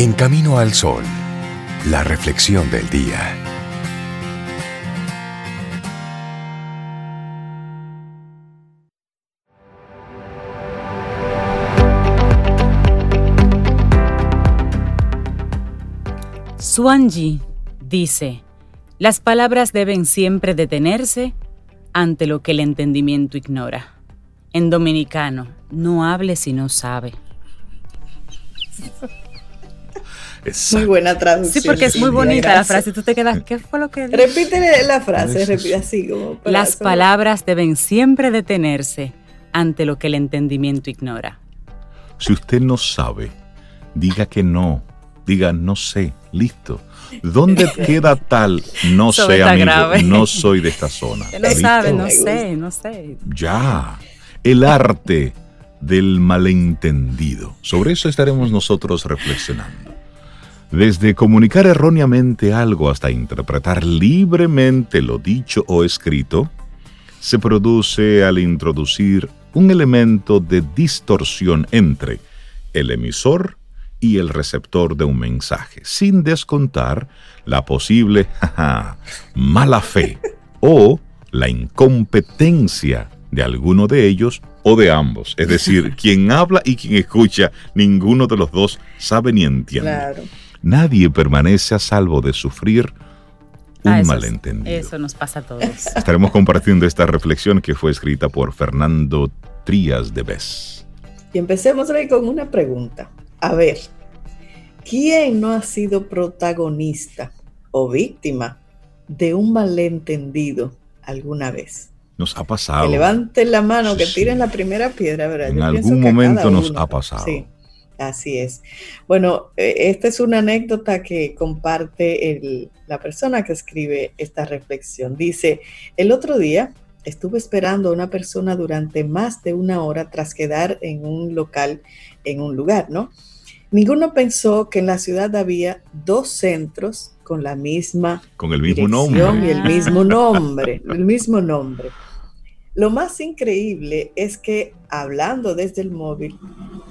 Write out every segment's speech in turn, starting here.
En Camino al Sol, la reflexión del día. Swanji dice, las palabras deben siempre detenerse ante lo que el entendimiento ignora. En dominicano, no hable si no sabe. Muy buena traducción. Sí, porque es muy bonita la frase. Tú te quedas, ¿qué fue lo que Repítele la frase, repite así como. Las palabras deben siempre detenerse ante lo que el entendimiento ignora. Si usted no sabe, diga que no. Diga no sé, listo. ¿Dónde queda tal no sé, amigo? No soy de esta zona. no sabe, no sé, no sé. Ya. El arte del malentendido. Sobre eso estaremos nosotros reflexionando. Desde comunicar erróneamente algo hasta interpretar libremente lo dicho o escrito, se produce al introducir un elemento de distorsión entre el emisor y el receptor de un mensaje, sin descontar la posible mala fe o la incompetencia de alguno de ellos o de ambos. Es decir, quien habla y quien escucha, ninguno de los dos sabe ni entiende. Nadie permanece a salvo de sufrir un ah, malentendido. Eso nos pasa a todos. Estaremos compartiendo esta reflexión que fue escrita por Fernando Trías de Bes. Y empecemos hoy con una pregunta. A ver, ¿quién no ha sido protagonista o víctima de un malentendido alguna vez? Nos ha pasado. Que levanten la mano, que tiren la primera piedra, ¿verdad? En algún momento nos ha pasado. Sí, así es. Bueno, e, esta es una anécdota que comparte la persona que escribe esta reflexión. Dice, el otro día estuve esperando a una persona durante más de una hora tras quedar en un local, en un lugar, ¿no? Ninguno pensó que en la ciudad había dos centros con la misma con el mismo nombre y el mismo nombre, el mismo nombre. Lo más increíble es que hablando desde el móvil,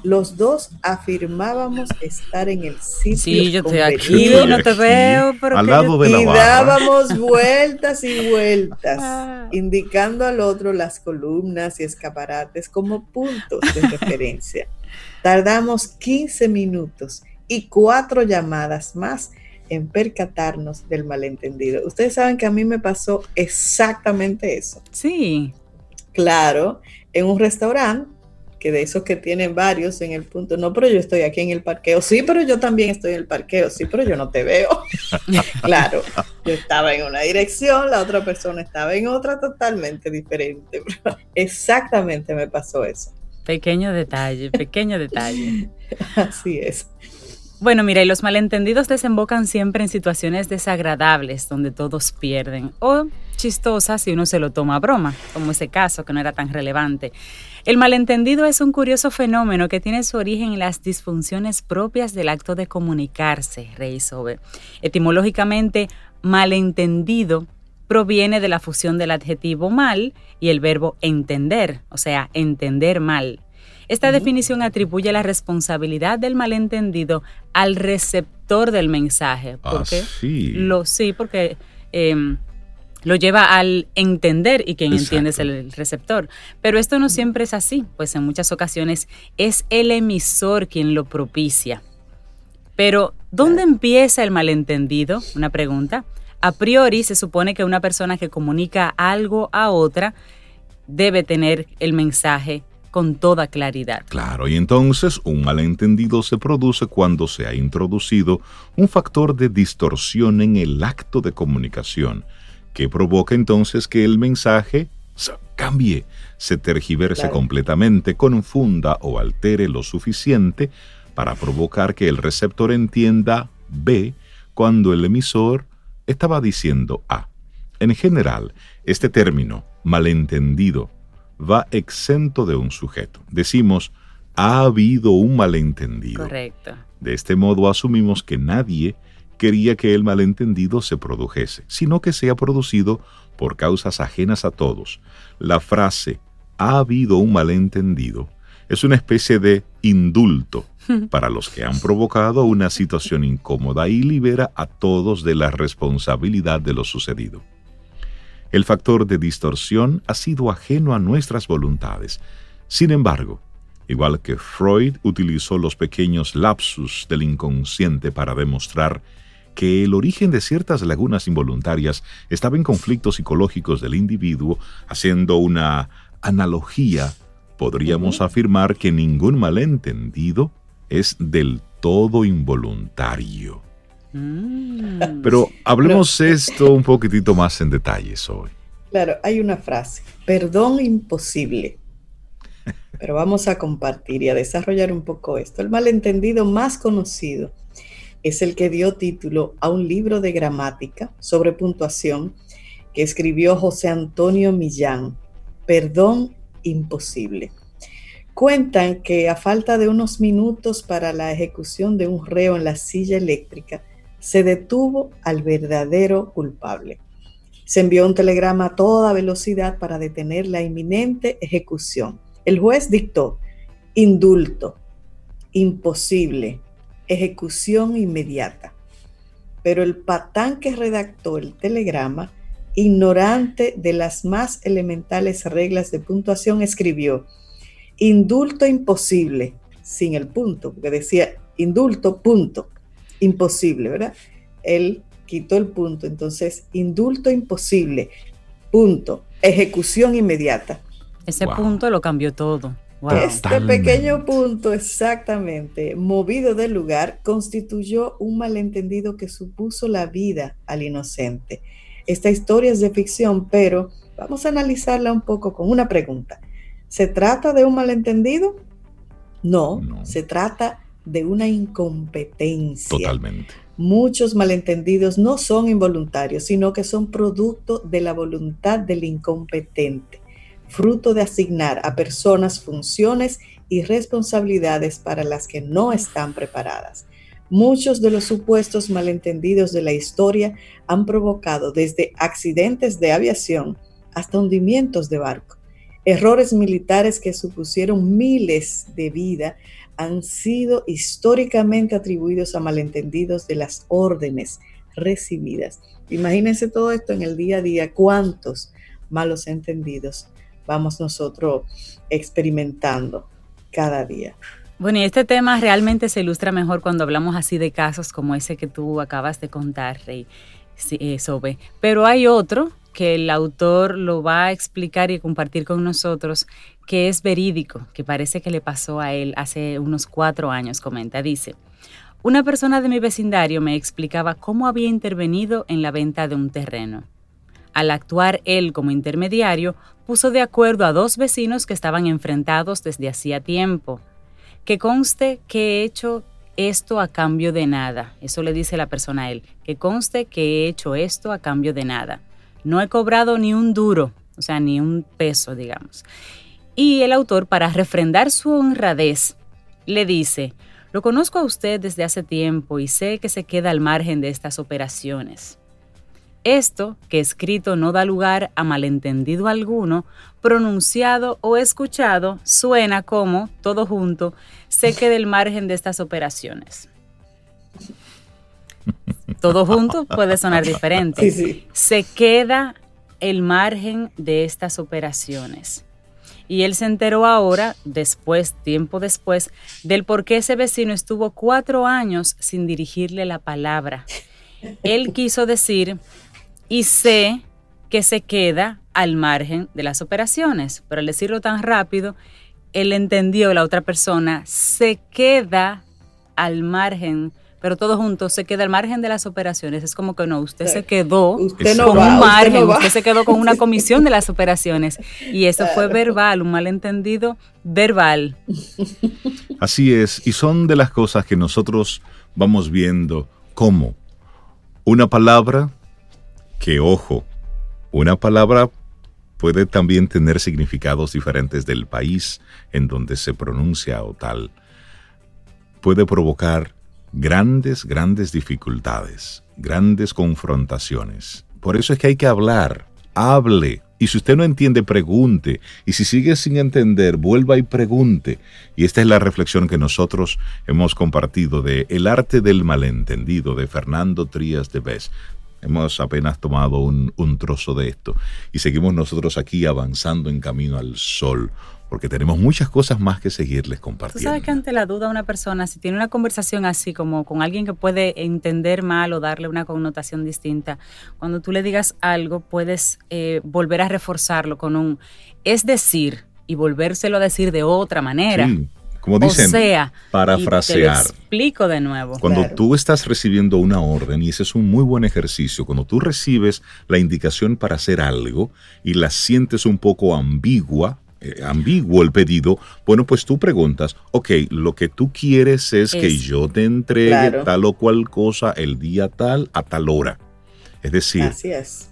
los dos afirmábamos estar en el sitio. Sí, yo estoy aquí, no te veo, pero al lado de la y dábamos vueltas y vueltas, ah. indicando al otro las columnas y escaparates como puntos de referencia. Tardamos 15 minutos y cuatro llamadas más en percatarnos del malentendido. Ustedes saben que a mí me pasó exactamente eso. Sí. Claro, en un restaurante, que de esos que tienen varios en el punto, no, pero yo estoy aquí en el parqueo, sí, pero yo también estoy en el parqueo, sí, pero yo no te veo. claro, yo estaba en una dirección, la otra persona estaba en otra totalmente diferente. Exactamente me pasó eso. Pequeño detalle, pequeño detalle. Así es. Bueno, mira, y los malentendidos desembocan siempre en situaciones desagradables donde todos pierden o chistosas si uno se lo toma a broma, como ese caso que no era tan relevante. El malentendido es un curioso fenómeno que tiene su origen en las disfunciones propias del acto de comunicarse, Rey Sobe. Etimológicamente, malentendido proviene de la fusión del adjetivo mal y el verbo entender, o sea, entender mal. Esta definición atribuye la responsabilidad del malentendido al receptor del mensaje. ¿Por qué? sí. Lo, sí, porque em, lo lleva al entender y quien entiende es el receptor. Pero esto no siempre es así, pues en muchas ocasiones es el emisor quien lo propicia. Pero, ¿dónde empieza el malentendido? Una pregunta. A priori se supone que una persona que comunica algo a otra debe tener el mensaje con toda claridad. Claro, y entonces un malentendido se produce cuando se ha introducido un factor de distorsión en el acto de comunicación, que provoca entonces que el mensaje cambie, se tergiverse completamente, confunda o altere lo suficiente para provocar que el receptor entienda B cuando el emisor estaba diciendo A. En general, este término, malentendido, va exento de un sujeto. Decimos, ha habido un malentendido. Correcto. De este modo asumimos que nadie quería que el malentendido se produjese, sino que sea producido por causas ajenas a todos. La frase ha habido un malentendido es una especie de indulto para los que han provocado una situación incómoda y libera a todos de la responsabilidad de lo sucedido. El factor de distorsión ha sido ajeno a nuestras voluntades. Sin embargo, igual que Freud utilizó los pequeños lapsus del inconsciente para demostrar que el origen de ciertas lagunas involuntarias estaba en conflictos psicológicos del individuo, haciendo una analogía, podríamos afirmar que ningún malentendido es del todo involuntario. Mm. Pero hablemos esto un poquitito más en detalles hoy. Claro, hay una frase, perdón imposible. Pero vamos a compartir y a desarrollar un poco esto. El malentendido más conocido es el que dio título a un libro de gramática sobre puntuación que escribió José Antonio Millán, Perdón imposible. Cuentan que a falta de unos minutos para la ejecución de un reo en la silla eléctrica, se detuvo al verdadero culpable. Se envió un telegrama a toda velocidad para detener la inminente ejecución. El juez dictó indulto, imposible, ejecución inmediata. Pero el patán que redactó el telegrama, ignorante de las más elementales reglas de puntuación, escribió indulto imposible, sin el punto, porque decía indulto, punto, imposible, ¿verdad? Él quitó el punto, entonces indulto imposible, punto, ejecución inmediata. Ese punto lo cambió todo. Este pequeño punto, exactamente, movido del lugar, constituyó un malentendido que supuso la vida al inocente. Esta historia es de ficción, pero vamos a analizarla un poco con una pregunta. ¿Se trata de un malentendido? No, no. se trata de una incompetencia. Totalmente. Muchos malentendidos no son involuntarios, sino que son producto de la voluntad del incompetente, fruto de asignar a personas funciones y responsabilidades para las que no están preparadas. Muchos de los supuestos malentendidos de la historia han provocado desde accidentes de aviación hasta hundimientos de barco. Errores militares que supusieron miles de vidas han sido históricamente atribuidos a malentendidos de las órdenes recibidas. Imagínense todo esto en el día a día, cuántos malos entendidos vamos nosotros experimentando cada día. Bueno, y este tema realmente se ilustra mejor cuando hablamos así de casos como ese que tú acabas de contar, Rey, eh, Sobe. Pero hay otro que el autor lo va a explicar y compartir con nosotros, que es verídico, que parece que le pasó a él hace unos cuatro años, comenta, dice. Una persona de mi vecindario me explicaba cómo había intervenido en la venta de un terreno. Al actuar él como intermediario, puso de acuerdo a dos vecinos que estaban enfrentados desde hacía tiempo. Que conste que he hecho esto a cambio de nada. Eso le dice la persona a él. Que conste que he hecho esto a cambio de nada. No he cobrado ni un duro, o sea, ni un peso, digamos. Y el autor, para refrendar su honradez, le dice, lo conozco a usted desde hace tiempo y sé que se queda al margen de estas operaciones. Esto, que escrito no da lugar a malentendido alguno, pronunciado o escuchado, suena como, todo junto, se queda al margen de estas operaciones. Todo junto puede sonar diferente. Se queda el margen de estas operaciones. Y él se enteró ahora, después, tiempo después, del por qué ese vecino estuvo cuatro años sin dirigirle la palabra. Él quiso decir, y sé que se queda al margen de las operaciones, pero al decirlo tan rápido, él entendió, la otra persona, se queda al margen pero todo junto se queda al margen de las operaciones. Es como que no, usted se quedó con un margen, usted, se quedó con una comisión de las operaciones. Y eso fue verbal, un malentendido verbal. Así es, y son de las cosas que nosotros vamos viendo como una palabra que, ojo, una palabra puede también tener significados diferentes del país en donde se pronuncia o tal. Puede provocar grandes, grandes dificultades, grandes confrontaciones. Por eso es que hay que hablar, hable, Y si usted no entiende, pregunte. Y si sigue sin entender, vuelva y pregunte. Y esta es la reflexión que nosotros hemos compartido de El arte del malentendido de Fernando Trías de Bes. Hemos apenas tomado un, un trozo de esto y seguimos nosotros aquí avanzando en camino al sol porque tenemos muchas cosas más que seguirles compartiendo. Tú sabes que ante la duda una persona, si tiene una conversación así como con alguien que puede entender mal o darle una connotación distinta, cuando tú le digas algo puedes eh, volver a reforzarlo con un es decir y volvérselo a decir de otra manera. Sí. Como dicen, o sea, parafrasear. te explico de nuevo. Cuando tú estás recibiendo una orden, y ese es un muy buen ejercicio, cuando tú recibes la indicación para hacer algo y la sientes un poco ambigua, eh, ambiguo el pedido, bueno, pues tú preguntas, ok, lo que tú quieres es, que yo te entregue tal o cual cosa el día tal a tal hora. Es decir,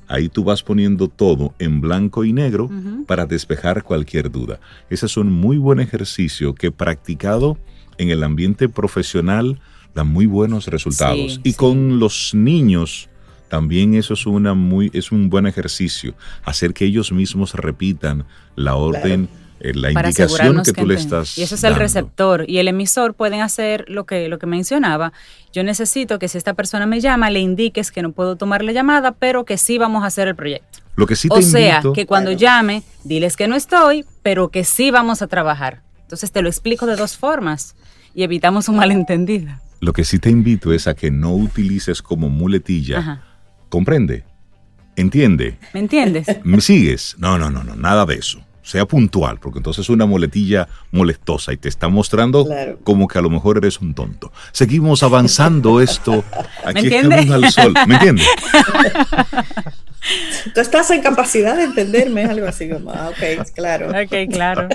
ahí tú vas poniendo todo en blanco y negro para despejar cualquier duda. Ese es un muy buen ejercicio que practicado en el ambiente profesional da muy buenos resultados. y con los niños también eso es, una muy, es un buen ejercicio, hacer que ellos mismos repitan la orden. La indicación que, tú le estás y eso es el receptor y el emisor pueden hacer lo que lo que mencionaba yo necesito que si esta persona me llama le indiques que no puedo tomar la llamada pero que sí vamos a hacer el proyecto lo que sí te o sea que cuando llame diles que no estoy pero que sí vamos a trabajar entonces te lo explico de dos formas y evitamos un malentendido lo que sí te invito es a que no utilices como muletilla Ajá ¿Comprende? ¿Entiende? ¿Me entiendes? ¿Me sigues? No, no, no, no, nada de eso. Sea puntual, porque entonces es una muletilla molestosa y te está mostrando como que a lo mejor eres un tonto. Seguimos avanzando esto. Aquí es camino al sol. ¿Me entiendes? Tú estás en capacidad de entenderme, algo así como, ah, ok, claro. Ok, claro.